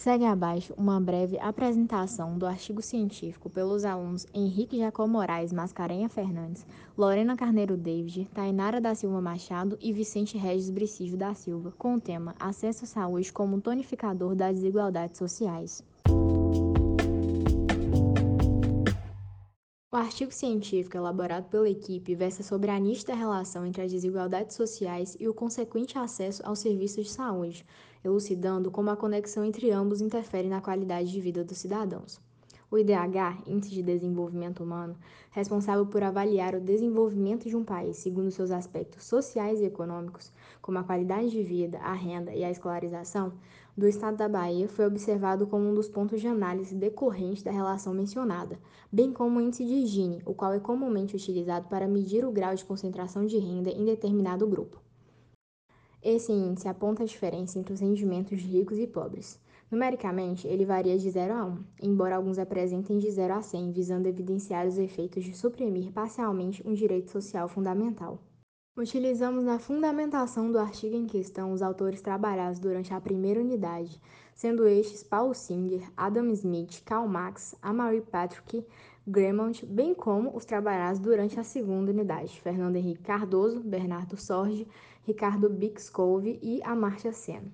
Segue abaixo uma breve apresentação do artigo científico pelos alunos Henrique Jacó Moraes Mascarenha Fernandes, Lorena Carneiro David, Tainara da Silva Machado e Vicente Regis Bricígio da Silva, com o tema Acesso à Saúde como tonificador das desigualdades sociais. O artigo científico elaborado pela equipe versa sobre a nítida relação entre as desigualdades sociais e o consequente acesso aos serviços de saúde, elucidando como a conexão entre ambos interfere na qualidade de vida dos cidadãos. O IDH, Índice de Desenvolvimento Humano, responsável por avaliar o desenvolvimento de um país segundo seus aspectos sociais e econômicos, como a qualidade de vida, a renda e a escolarização, do estado da Bahia foi observado como um dos pontos de análise decorrente da relação mencionada, bem como o índice de Gini, o qual é comumente utilizado para medir o grau de concentração de renda em determinado grupo. Esse índice aponta a diferença entre os rendimentos de ricos e pobres. Numericamente, ele varia de 0 a 1, embora alguns apresentem de 0 a 100, visando evidenciar os efeitos de suprimir parcialmente um direito social fundamental. Utilizamos na fundamentação do artigo em questão os autores trabalhados durante a primeira unidade, sendo estes Paul Singer, Adam Smith, Karl Marx, Amari Patrick, Gremont, bem como os trabalhados durante a segunda unidade, Fernando Henrique Cardoso, Bernardo Sorge, Ricardo Bixcove e Amartya Sen.